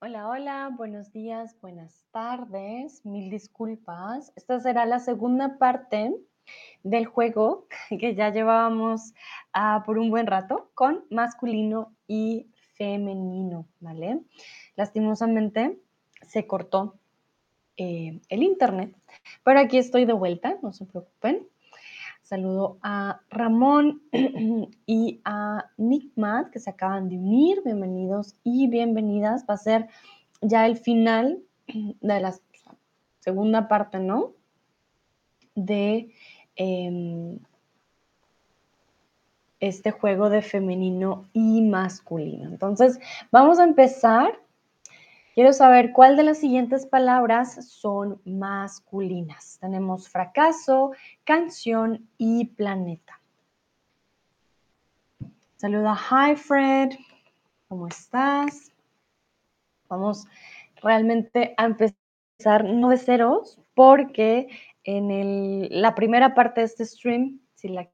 Hola, hola, buenos días, buenas tardes, mil disculpas. Esta será la segunda parte del juego que ya llevábamos ah, por un buen rato con masculino y femenino, ¿vale? Lastimosamente se cortó eh, el internet, pero aquí estoy de vuelta, no se preocupen. Saludo a Ramón y a Nickmat que se acaban de unir. Bienvenidos y bienvenidas. Va a ser ya el final de la segunda parte, ¿no? De em, este juego de femenino y masculino. Entonces, vamos a empezar Quiero saber cuál de las siguientes palabras son masculinas. Tenemos fracaso, canción y planeta. Saluda, hi Fred, ¿cómo estás? Vamos realmente a empezar no de ceros porque en la primera parte de este stream, si la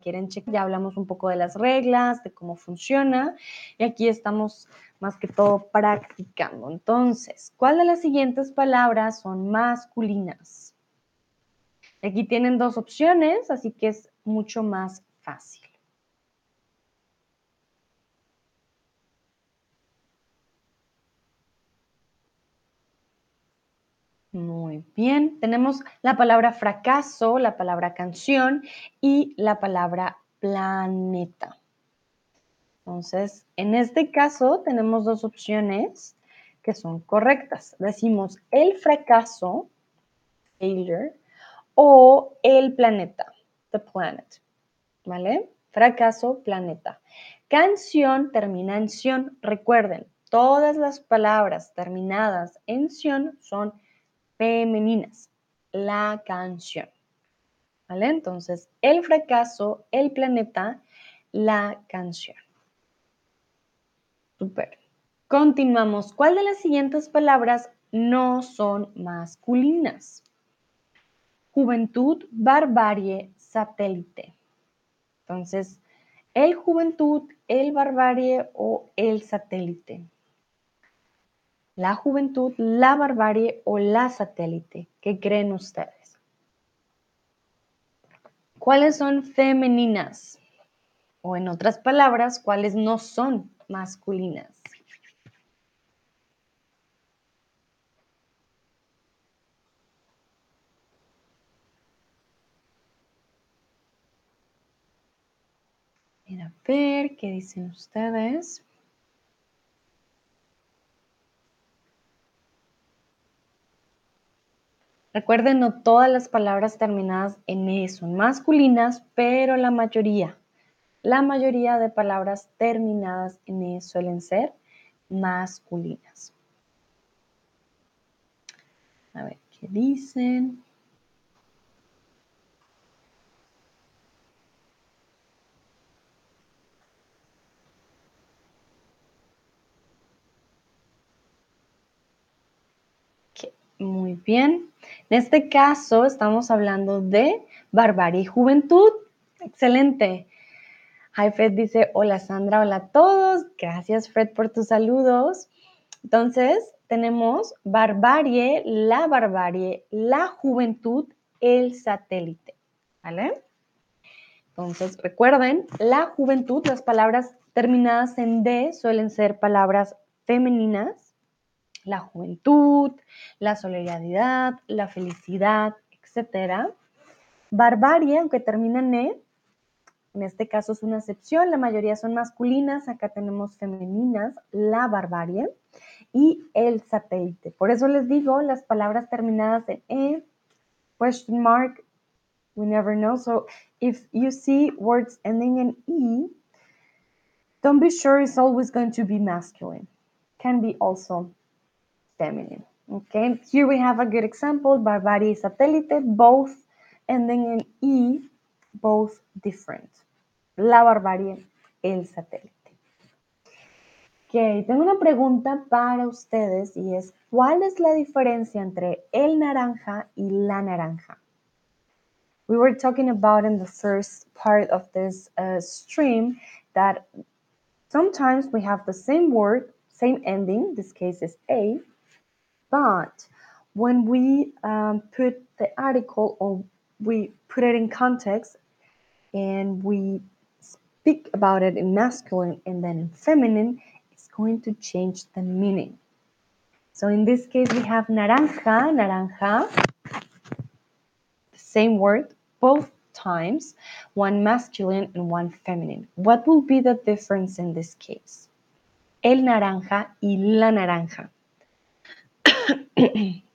quieren checar, ya hablamos un poco de las reglas, de cómo funciona y aquí estamos más que todo practicando. Entonces, ¿cuál de las siguientes palabras son masculinas? Aquí tienen dos opciones, así que es mucho más fácil. Muy bien, tenemos la palabra fracaso, la palabra canción y la palabra planeta. Entonces, en este caso tenemos dos opciones que son correctas. Decimos el fracaso, failure, o el planeta, the planet. ¿Vale? Fracaso, planeta. Canción termina en sion. Recuerden, todas las palabras terminadas en sion son femeninas. La canción. ¿Vale? Entonces, el fracaso, el planeta, la canción. Super. Continuamos. ¿Cuál de las siguientes palabras no son masculinas? Juventud, barbarie, satélite. Entonces, el juventud, el barbarie o el satélite. La juventud, la barbarie o la satélite. ¿Qué creen ustedes? ¿Cuáles son femeninas? O en otras palabras, ¿cuáles no son masculinas. A ver qué dicen ustedes. Recuerden, no todas las palabras terminadas en E son masculinas, pero la mayoría. La mayoría de palabras terminadas en E suelen ser masculinas. A ver, ¿qué dicen? Muy bien. En este caso estamos hablando de barbarie y juventud. Excelente. Hi Fred dice, hola Sandra, hola a todos. Gracias Fred por tus saludos. Entonces, tenemos barbarie, la barbarie, la juventud, el satélite. ¿Vale? Entonces, recuerden, la juventud, las palabras terminadas en D suelen ser palabras femeninas. La juventud, la solidaridad, la felicidad, etc. Barbarie, aunque termina en E, en este caso es una excepción, la mayoría son masculinas, acá tenemos femeninas, la barbarie y el satélite. Por eso les digo, las palabras terminadas en E, question mark, we never know. So if you see words ending in E, don't be sure it's always going to be masculine. Can be also feminine. Okay, here we have a good example, barbarie satellite, both ending in E, both different. La barbarie, el satélite. Ok, tengo una pregunta para ustedes y es, ¿cuál es la diferencia entre el naranja y la naranja? We were talking about in the first part of this uh, stream that sometimes we have the same word, same ending. This case is A. But when we um, put the article or we put it in context and we speak about it in masculine and then in feminine, it's going to change the meaning. So in this case, we have naranja, naranja, the same word, both times, one masculine and one feminine. What will be the difference in this case? El naranja y la naranja.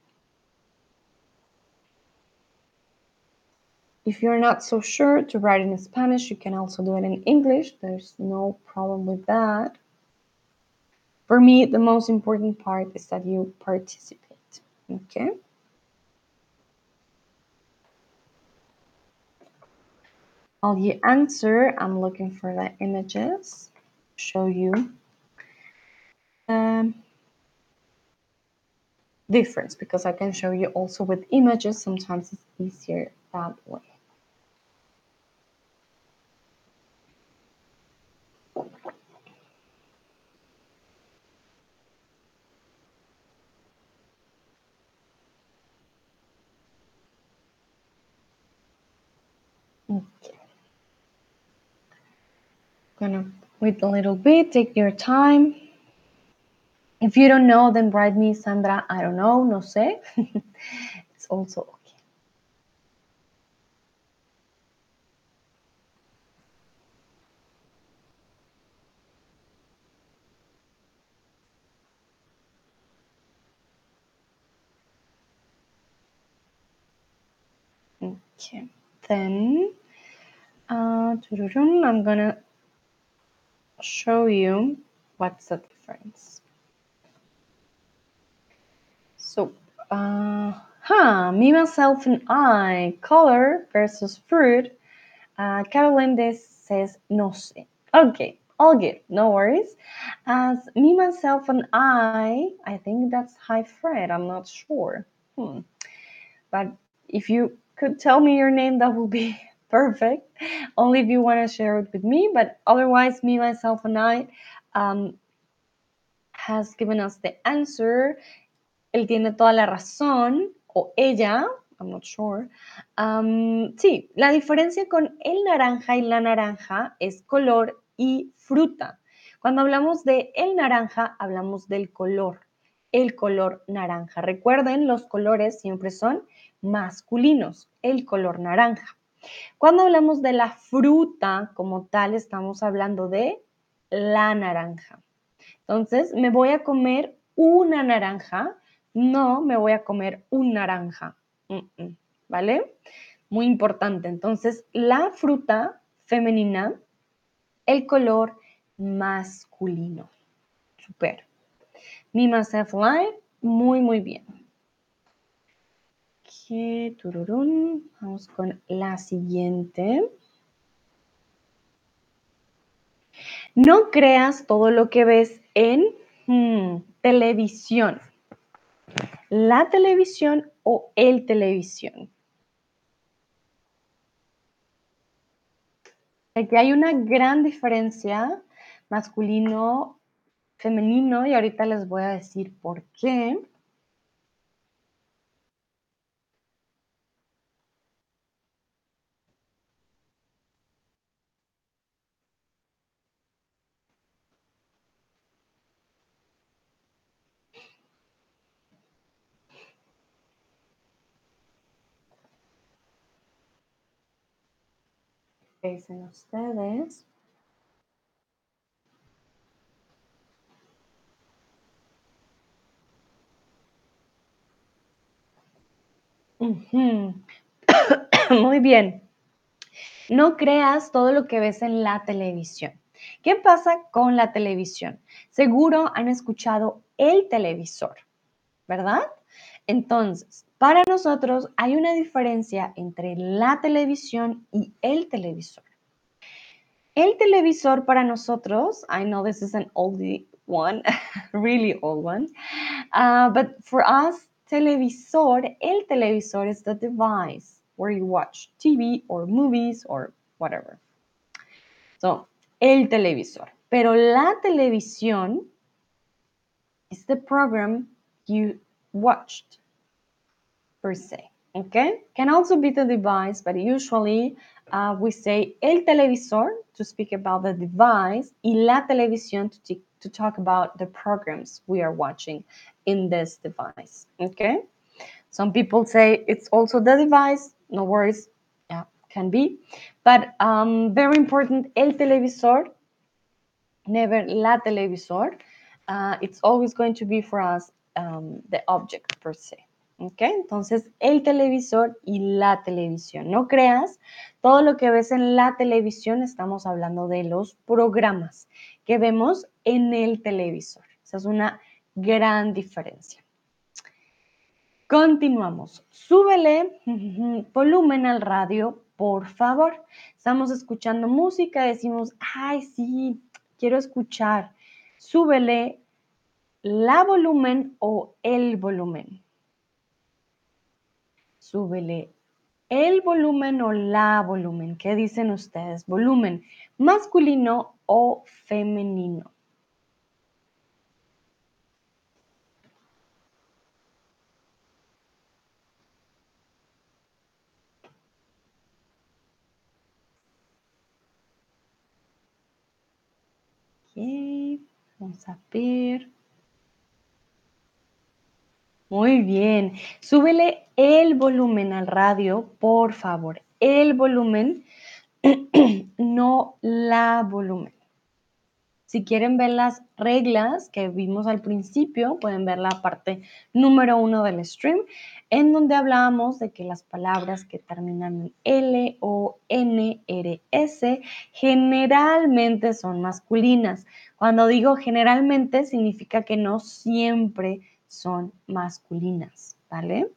if you're not so sure to write in Spanish, you can also do it in English. There's no problem with that. For me, the most important part is that you participate. Okay? While you answer, I'm looking for the images show you um, difference because I can show you also with images. Sometimes it's easier that way. Gonna wait a little bit, take your time. If you don't know, then write me, Sandra, I don't know, no sé. it's also okay. Okay, then uh, I'm gonna show you what's the difference. So, uh, huh, me, myself, and I, color versus fruit. Uh, Caroline says no sé. Okay, all good, no worries. As me, myself, and I, I think that's high Fred, I'm not sure. Hmm. But if you could tell me your name, that would be perfect. Only if you want to share it with me, but otherwise, me, myself, and I um, has given us the answer. Él tiene toda la razón, o ella, I'm not sure. Um, sí, la diferencia con el naranja y la naranja es color y fruta. Cuando hablamos de el naranja, hablamos del color, el color naranja. Recuerden, los colores siempre son masculinos, el color naranja. Cuando hablamos de la fruta como tal, estamos hablando de la naranja. Entonces, me voy a comer una naranja, no me voy a comer un naranja. ¿Vale? Muy importante. Entonces, la fruta femenina, el color masculino. Super. Myself, life, muy, muy bien. Tururún. Vamos con la siguiente. No creas todo lo que ves en hmm, televisión. La televisión o el televisión. Aquí hay una gran diferencia masculino, femenino, y ahorita les voy a decir por qué. Dicen ustedes. Muy bien. No creas todo lo que ves en la televisión. ¿Qué pasa con la televisión? Seguro han escuchado el televisor, ¿verdad? Entonces, para nosotros hay una diferencia entre la televisión y el televisor. El televisor para nosotros, I know this is an oldie one, really old one, uh, but for us, televisor, el televisor is the device where you watch TV or movies or whatever. So, el televisor. Pero la televisión is the program you watched per se. Okay? Can also be the device, but usually uh, we say el televisor to speak about the device y la televisión to, to talk about the programs we are watching in this device. Okay? Some people say it's also the device. No worries. Yeah, can be. But um, very important, el televisor, never la televisor. Uh, it's always going to be for us um, the object per se. ¿Ok? Entonces, el televisor y la televisión. No creas, todo lo que ves en la televisión, estamos hablando de los programas que vemos en el televisor. Esa es una gran diferencia. Continuamos. Súbele volumen al radio, por favor. Estamos escuchando música, decimos, ay, sí, quiero escuchar. Súbele la volumen o el volumen súbele el volumen o la volumen. ¿Qué dicen ustedes? ¿Volumen masculino o femenino? vamos a ver. Muy bien. Súbele el volumen al radio, por favor. El volumen, no la volumen. Si quieren ver las reglas que vimos al principio, pueden ver la parte número uno del stream, en donde hablábamos de que las palabras que terminan en L o N, R, S generalmente son masculinas. Cuando digo generalmente, significa que no siempre son masculinas, ¿vale?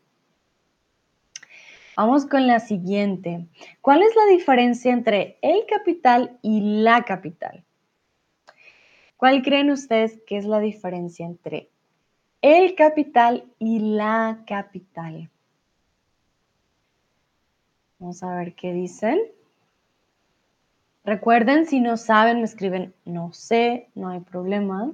Vamos con la siguiente. ¿Cuál es la diferencia entre el capital y la capital? ¿Cuál creen ustedes que es la diferencia entre el capital y la capital? Vamos a ver qué dicen. Recuerden, si no saben, me escriben no sé, no hay problema.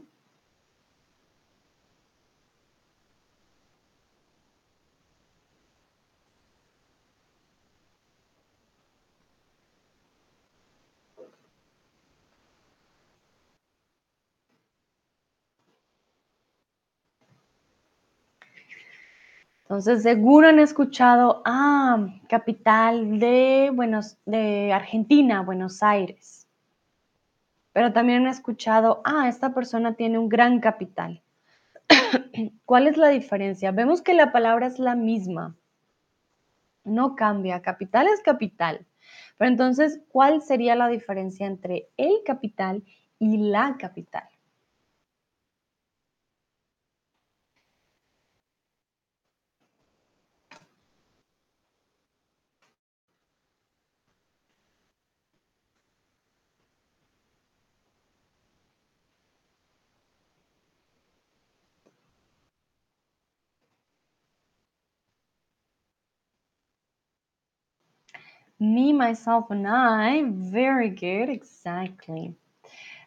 Entonces, seguro han escuchado, ah, capital de, Buenos, de Argentina, Buenos Aires. Pero también han escuchado, ah, esta persona tiene un gran capital. ¿Cuál es la diferencia? Vemos que la palabra es la misma. No cambia. Capital es capital. Pero entonces, ¿cuál sería la diferencia entre el capital y la capital? Me, myself, and I. Very good, exactly.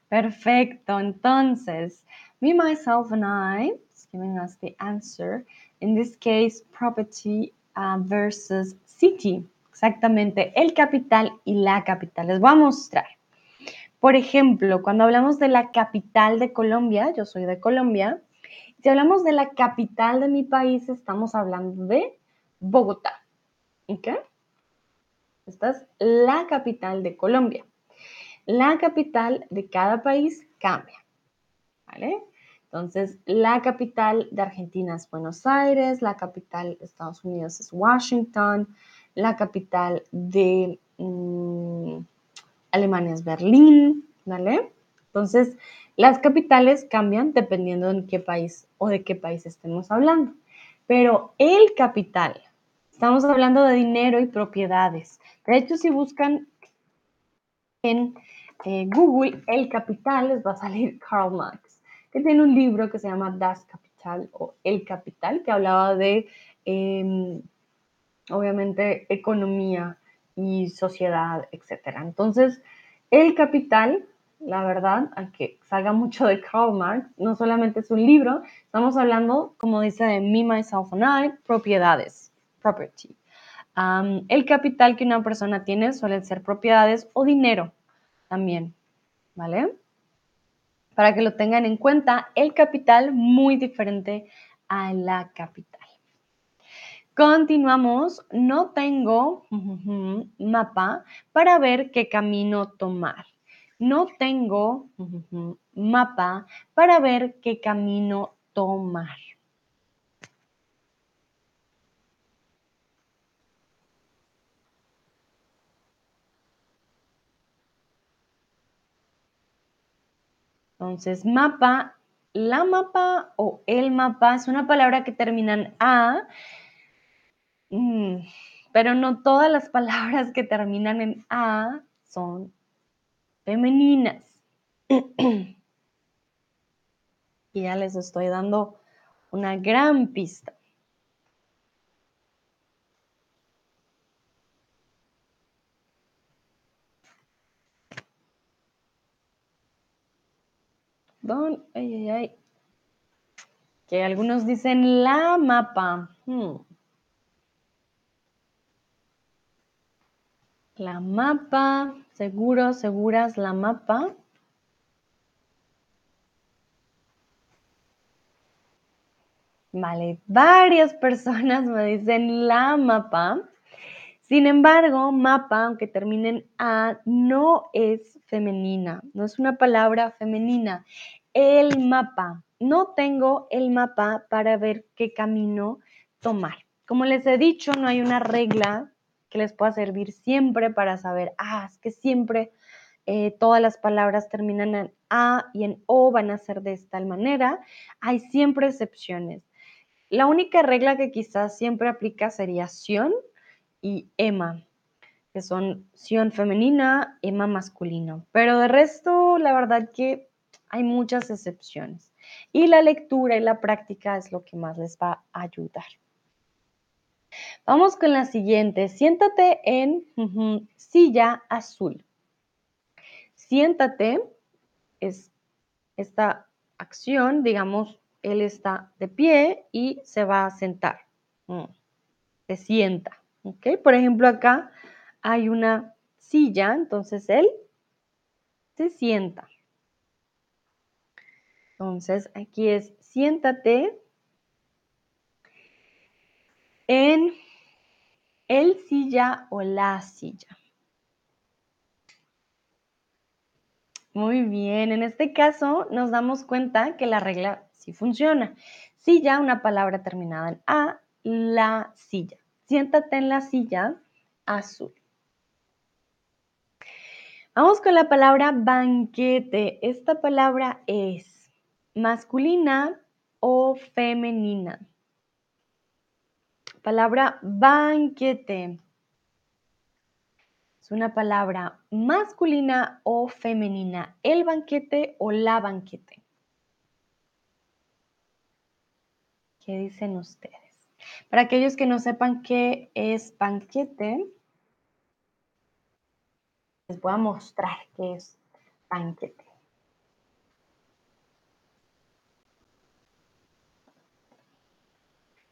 Perfecto. Entonces, me, myself, and I is giving us the answer. In this case, property uh, versus city. Exactamente, el capital y la capital. Les voy a mostrar. Por ejemplo, cuando hablamos de la capital de Colombia, yo soy de Colombia, si hablamos de la capital de mi país, estamos hablando de Bogotá. ¿Ok? Esta es la capital de Colombia. La capital de cada país cambia. ¿Vale? Entonces, la capital de Argentina es Buenos Aires, la capital de Estados Unidos es Washington, la capital de mm, Alemania es Berlín, ¿vale? Entonces, las capitales cambian dependiendo en qué país o de qué país estemos hablando. Pero el capital, estamos hablando de dinero y propiedades. De hecho, si buscan en eh, Google el capital, les va a salir Karl Marx, que tiene un libro que se llama Das Kapital o El Capital, que hablaba de, em, obviamente, economía y sociedad, etc. Entonces, el capital la verdad, a que salga mucho de Karl Marx, no solamente es un libro, estamos hablando, como dice de Me, Myself and I, propiedades, el capital que una persona tiene suelen ser propiedades o dinero también, ¿vale? Para que lo tengan en cuenta, el capital muy diferente a la capital. Continuamos, no tengo mapa para ver qué camino tomar. No tengo mapa para ver qué camino tomar. Entonces, mapa, la mapa o el mapa es una palabra que termina en A, mm, pero no todas las palabras que terminan en A son femeninas. y ya les estoy dando una gran pista. Don, ay, ay, ay. Que algunos dicen la mapa. Hmm. La mapa, seguro, seguras, la mapa. Vale, varias personas me dicen la mapa. Sin embargo, mapa, aunque termine en A, no es femenina, no es una palabra femenina. El mapa, no tengo el mapa para ver qué camino tomar. Como les he dicho, no hay una regla que les pueda servir siempre para saber, ah, es que siempre eh, todas las palabras terminan en A y en O van a ser de esta manera. Hay siempre excepciones. La única regla que quizás siempre aplica sería Sion y Emma, que son Sion femenina, Emma masculino. Pero de resto, la verdad que hay muchas excepciones. Y la lectura y la práctica es lo que más les va a ayudar. Vamos con la siguiente. Siéntate en silla azul. Siéntate es esta acción, digamos, él está de pie y se va a sentar. Mm, se sienta. Por ejemplo, acá hay una silla, entonces él se sienta. Entonces, aquí es siéntate en el silla o la silla. Muy bien, en este caso nos damos cuenta que la regla sí funciona. Silla, una palabra terminada en A, la silla. Siéntate en la silla azul. Vamos con la palabra banquete. Esta palabra es masculina o femenina palabra banquete. Es una palabra masculina o femenina. El banquete o la banquete. ¿Qué dicen ustedes? Para aquellos que no sepan qué es banquete, les voy a mostrar qué es banquete.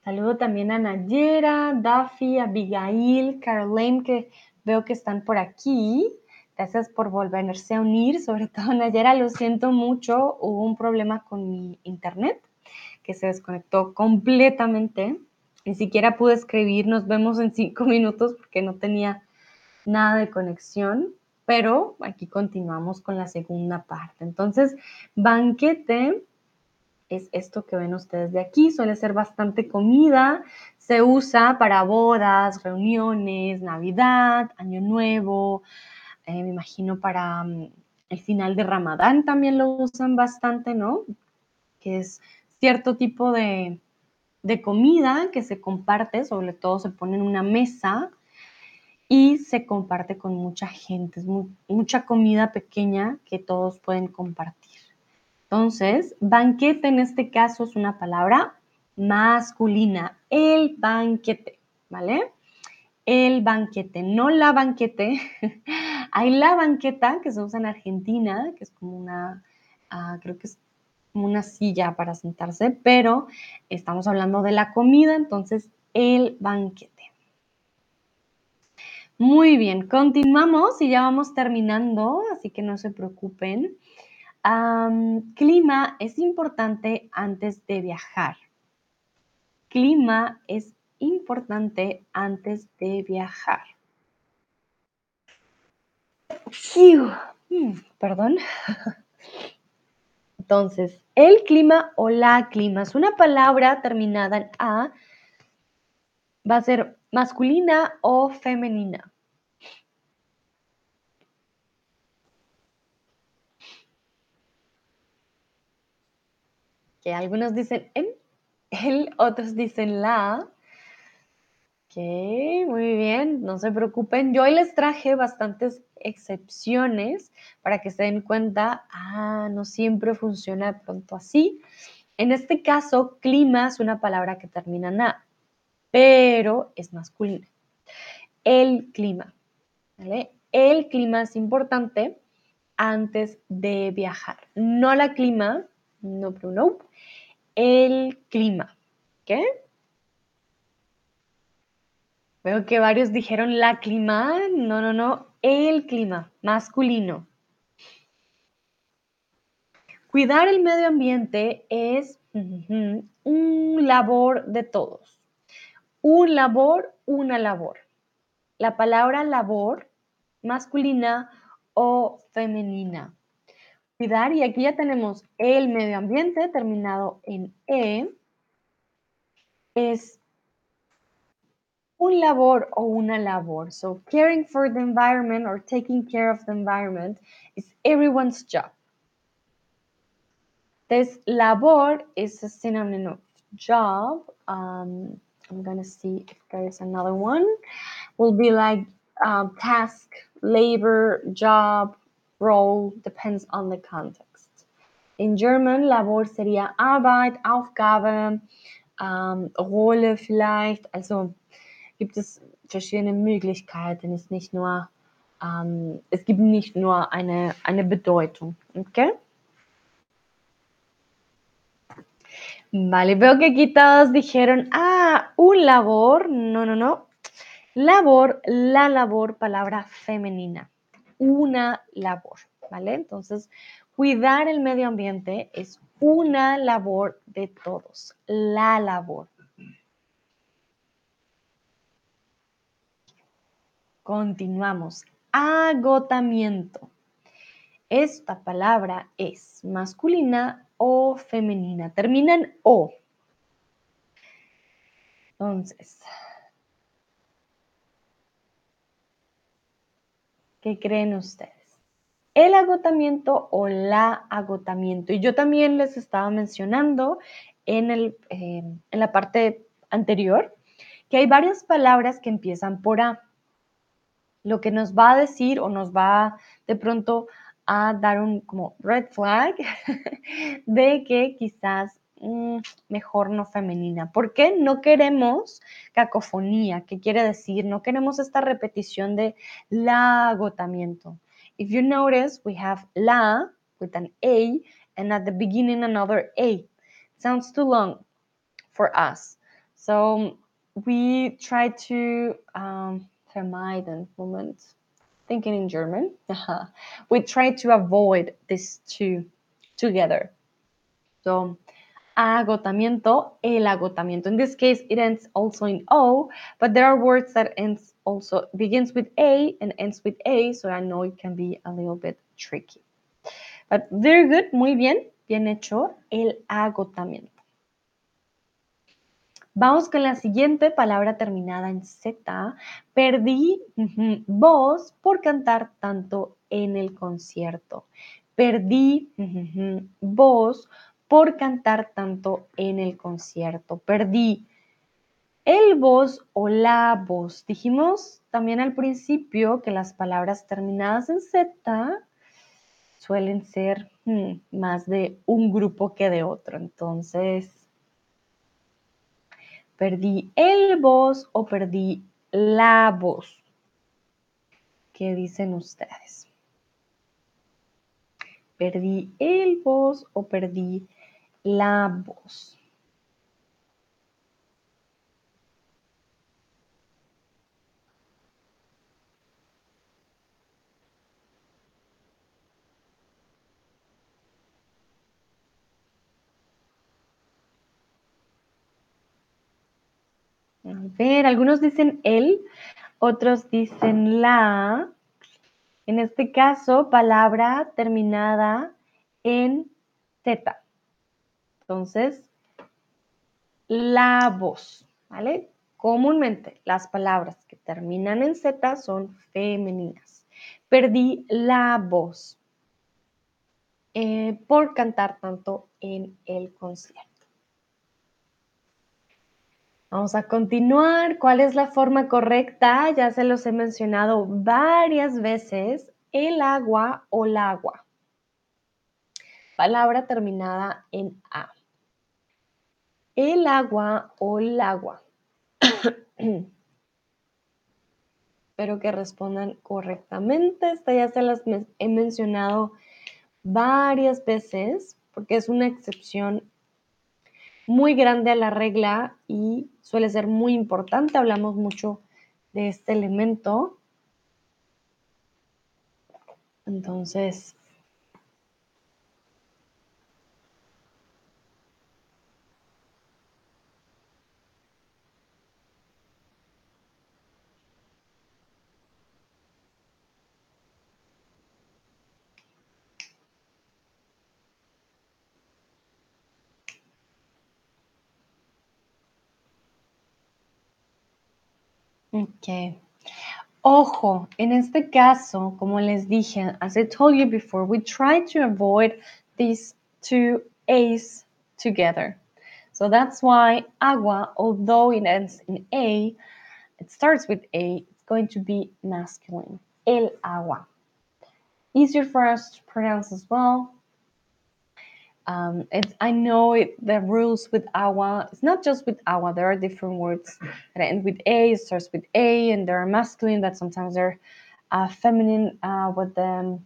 Saludo también a Nayera, Daffy, Abigail, Caroline, que veo que están por aquí. Gracias por volverse a unir, sobre todo Nayera, lo siento mucho, hubo un problema con mi internet que se desconectó completamente. Ni siquiera pude escribir, nos vemos en cinco minutos porque no tenía nada de conexión, pero aquí continuamos con la segunda parte. Entonces, banquete es esto que ven ustedes de aquí. Suele ser bastante comida. Se usa para bodas, reuniones, Navidad, Año Nuevo. Eh, me imagino para mm, el final de Ramadán también lo usan bastante, ¿no? Que es cierto tipo de, comida que se comparte, sobre todo se pone en una mesa y se comparte con mucha gente. Es mucha comida pequeña que todos pueden compartir. Entonces, banquete en este caso es una palabra masculina, el banquete, ¿vale? el banquete, no la banquete. Hay la banqueta que se usa en Argentina, que es como una, ah, creo que es como una silla para sentarse, pero estamos hablando de la comida, entonces el banquete. Muy bien, continuamos y ya vamos terminando, así que no se preocupen. clima es importante antes de viajar. Clima es importante antes de viajar. Mm, perdón. Entonces, el clima o la clima es una palabra terminada en A. Va a ser masculina o femenina. Que algunos dicen en el, otros dicen la. Muy bien, no se preocupen. Yo hoy les traje bastantes excepciones para que se den cuenta, ah, no siempre funciona de pronto así. En este caso, clima es una palabra que termina en A, pero es masculina. El clima. El clima es importante antes de viajar. No la clima, no, no. El clima, ¿ok? Veo que varios dijeron la clima. No, no, no. El clima, masculino. Cuidar el medio ambiente es un labor de todos. Un labor, una labor. La palabra labor, masculina o femenina. Cuidar, y aquí ya tenemos el medio ambiente terminado en E, es un labor o una labor. So caring for the environment or taking care of the environment is everyone's job. This labor is a synonym of job. Um, I'm going to see if there's another one. Will be like um, task, labor, job, role, depends on the context. In German, Labor sería Arbeit, Aufgabe, um, Rolle vielleicht. Also gibt es verschiedene Möglichkeiten. Es, nicht nur, ähm, es gibt nicht nur eine, eine Bedeutung. ¿Ok? Vale, veo que aquí todos dijeron, ah, un labor. No, no, no. Labor, la labor, palabra femenina. Una labor, ¿vale? Entonces, cuidar el medio ambiente es una labor de todos, la labor. Continuamos. Agotamiento. Esta palabra es masculina o femenina. Termina en O. Entonces, ¿qué creen ustedes? ¿El agotamiento o la agotamiento? Y yo también les estaba mencionando en, el, eh, en la parte anterior que hay varias palabras que empiezan por A lo que nos va a decir o nos va de pronto a dar un como red flag de que quizás mm, mejor no femenina. ¿Por qué no queremos cacofonía? ¿Qué quiere decir? No queremos esta repetición de la agotamiento. If you notice, we have la with an A and at the beginning another A. Sounds too long for us. So we try to um, vermeiden. Moment. Thinking in German. we try to avoid these two together. So, agotamiento, el agotamiento. In this case, it ends also in O, but there are words that ends also begins with A and ends with A, so I know it can be a little bit tricky. But very good, muy bien, bien hecho, el agotamiento. Vamos con la siguiente palabra terminada en Z. Perdí voz por cantar tanto en el concierto. Perdí voz por cantar tanto en el concierto. Perdí el voz o la voz. Dijimos también al principio que las palabras terminadas en Z suelen ser hmm, más de un grupo que de otro. Entonces, Perdí el voz o perdí la voz. ¿Qué dicen ustedes? ¿Perdí el voz o perdí la voz? Ver, algunos dicen él, otros dicen la. En este caso, palabra terminada en Z. Entonces, la voz, ¿vale? Comúnmente las palabras que terminan en Z son femeninas. Perdí la voz eh, por cantar tanto en el concierto. Vamos a continuar. ¿Cuál es la forma correcta? Ya se los he mencionado varias veces. El agua o el agua. Palabra terminada en A. El agua o el agua. Espero que respondan correctamente. Esta ya se las he mencionado varias veces porque es una excepción muy grande a la regla y suele ser muy importante. Hablamos mucho de este elemento. Entonces, Ok. Ojo, en este caso, como les dije, as I told you before, we try to avoid these two A's together. So that's why agua, although it ends in A, it starts with A, it's going to be masculine. El agua. Easier for us to pronounce as well. Um, it's, I know it, the rules with agua, it's not just with agua, there are different words that end with A, it starts with A, and there are masculine that sometimes they're uh, feminine uh, with the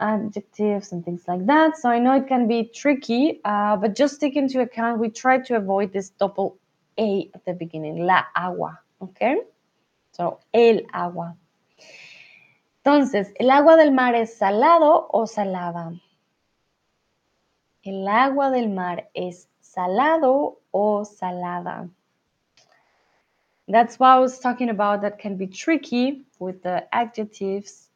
adjectives and things like that. So I know it can be tricky, uh, but just take into account, we try to avoid this double A at the beginning, la agua, okay? So, el agua. Entonces, ¿el agua del mar es salado o salada? ¿El agua del mar es salado o salada? That's why I was talking about that can be tricky with the adjectives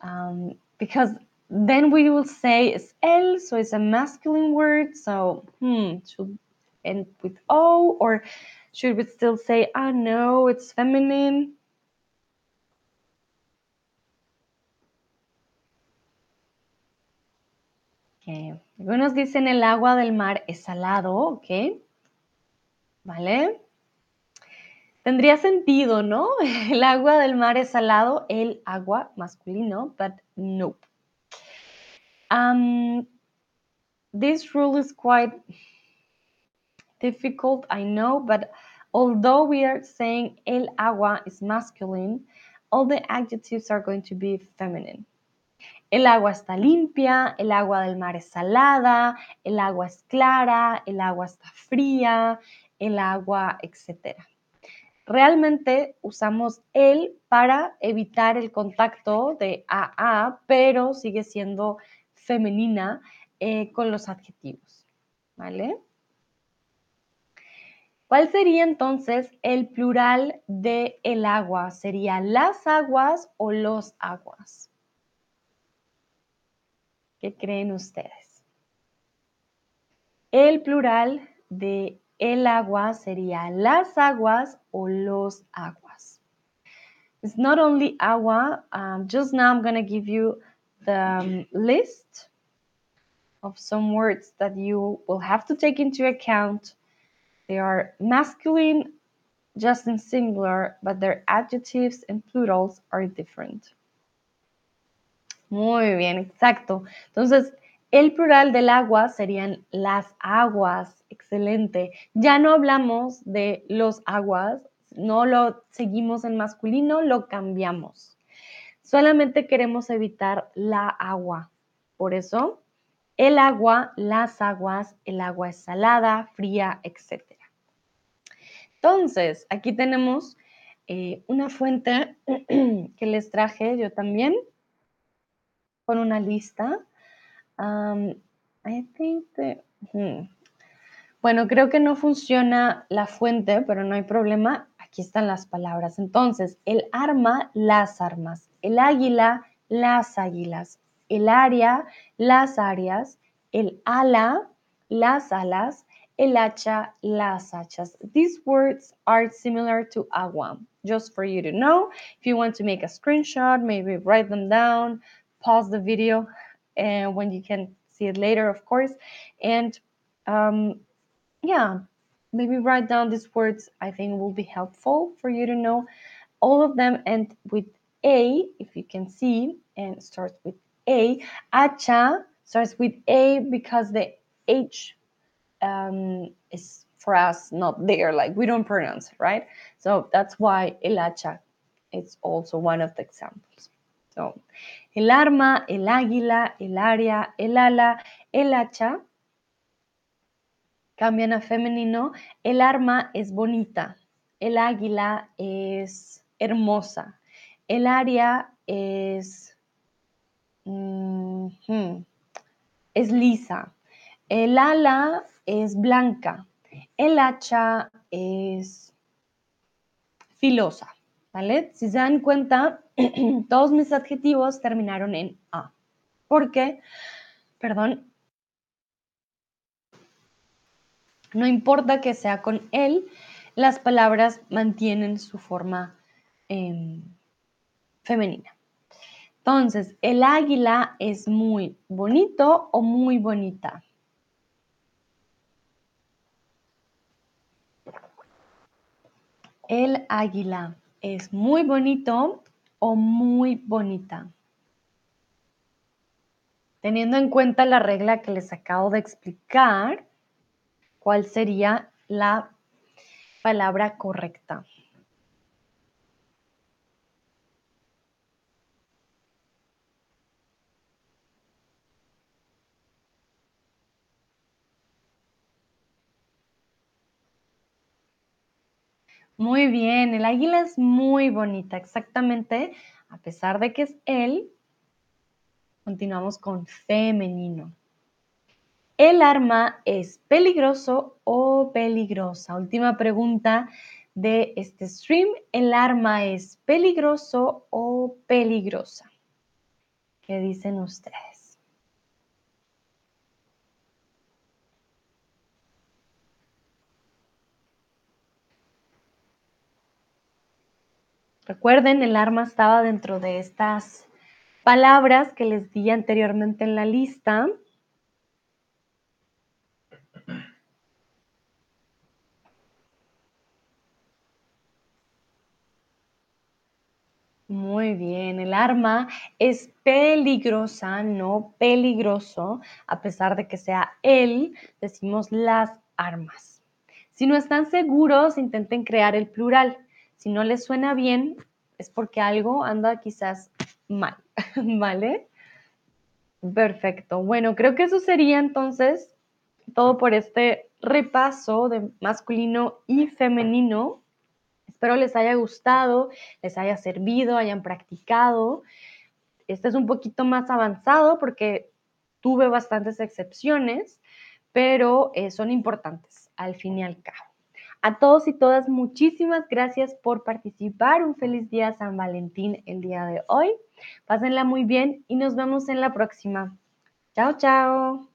um, because then we will say it's el, so it's a masculine word. So, hmm, should end with o, or should we still say, ah, no, it's feminine? Okay. Algunos dicen el agua del mar es salado, ¿ok? ¿Vale? Tendría sentido, ¿no? El agua del mar es salado, el agua masculino, but no. Um, this rule is quite difficult, I know, but although we are saying el agua is masculine, all the adjectives are going to be feminine. El agua está limpia, el agua del mar es salada, el agua es clara, el agua está fría, el agua, etc. Realmente usamos el para evitar el contacto de a a, pero sigue siendo femenina eh, con los adjetivos. ¿Vale? ¿Cuál sería entonces el plural de el agua? ¿Sería las aguas o los aguas? ¿Qué creen ustedes? El plural de el agua sería las aguas o los aguas. It's not only agua. Um, just now I'm going to give you the um, list of some words that you will have to take into account. They are masculine, just in singular, but their adjectives and plurals are different. Muy bien, exacto. Entonces, el plural del agua serían las aguas. Excelente. Ya no hablamos de los aguas, no lo seguimos en masculino, lo cambiamos. Solamente queremos evitar la agua. Por eso, el agua, las aguas, el agua es salada, fría, etc. Entonces, aquí tenemos eh, una fuente que les traje yo también con una lista. I think hmm. Bueno, creo que no funciona la fuente, pero no hay problema. Aquí están las palabras. Entonces, el arma, las armas. El águila, las águilas. El área, las áreas. El ala, las alas. El hacha, las hachas. These words are similar to agua. Just for you to know, if you want to make a screenshot, maybe write them down, pause the video and uh, when you can see it later, of course. And um, yeah, maybe write down these words. I think will be helpful for you to know. All of them end with A, if you can see, and starts with A. Acha starts with A because the H um, is for us not there, like we don't pronounce right? So that's why el hacha is also one of the examples. El arma, el águila, el área, el ala, el hacha cambian a femenino. El arma es bonita, el águila es hermosa, el área es, es lisa, el ala es blanca, el hacha es filosa. ¿Vale? Si se dan cuenta, todos mis adjetivos terminaron en A. ¿Por qué? Perdón. No importa que sea con él, las palabras mantienen su forma em, femenina. Entonces, el águila es muy bonito o muy bonita. El águila es muy bonito o muy bonita. Teniendo en cuenta la regla que les acabo de explicar, ¿cuál sería la palabra correcta? Muy bien, el águila es muy bonita, exactamente. A pesar de que es él, continuamos con femenino. ¿El arma es peligroso o peligrosa? Última pregunta de este stream. ¿El arma es peligroso o peligrosa? ¿Qué dicen ustedes? Recuerden, el arma estaba dentro de estas palabras que les di anteriormente en la lista. Muy bien, el arma es peligrosa, no peligroso, a pesar de que sea él, decimos las armas. Si no están seguros, intenten crear el plural. Si no les suena bien, es porque algo anda quizás mal, ¿vale? Perfecto. Bueno, creo que eso sería entonces todo por este repaso de masculino y femenino. Espero les haya gustado, les haya servido, hayan practicado. Este es un poquito más avanzado porque tuve bastantes excepciones, pero eh, son importantes al fin y al cabo. A todos y todas, muchísimas gracias por participar. Un feliz día San Valentín el día de hoy. Pásenla muy bien y nos vemos en la próxima. Chao, chao.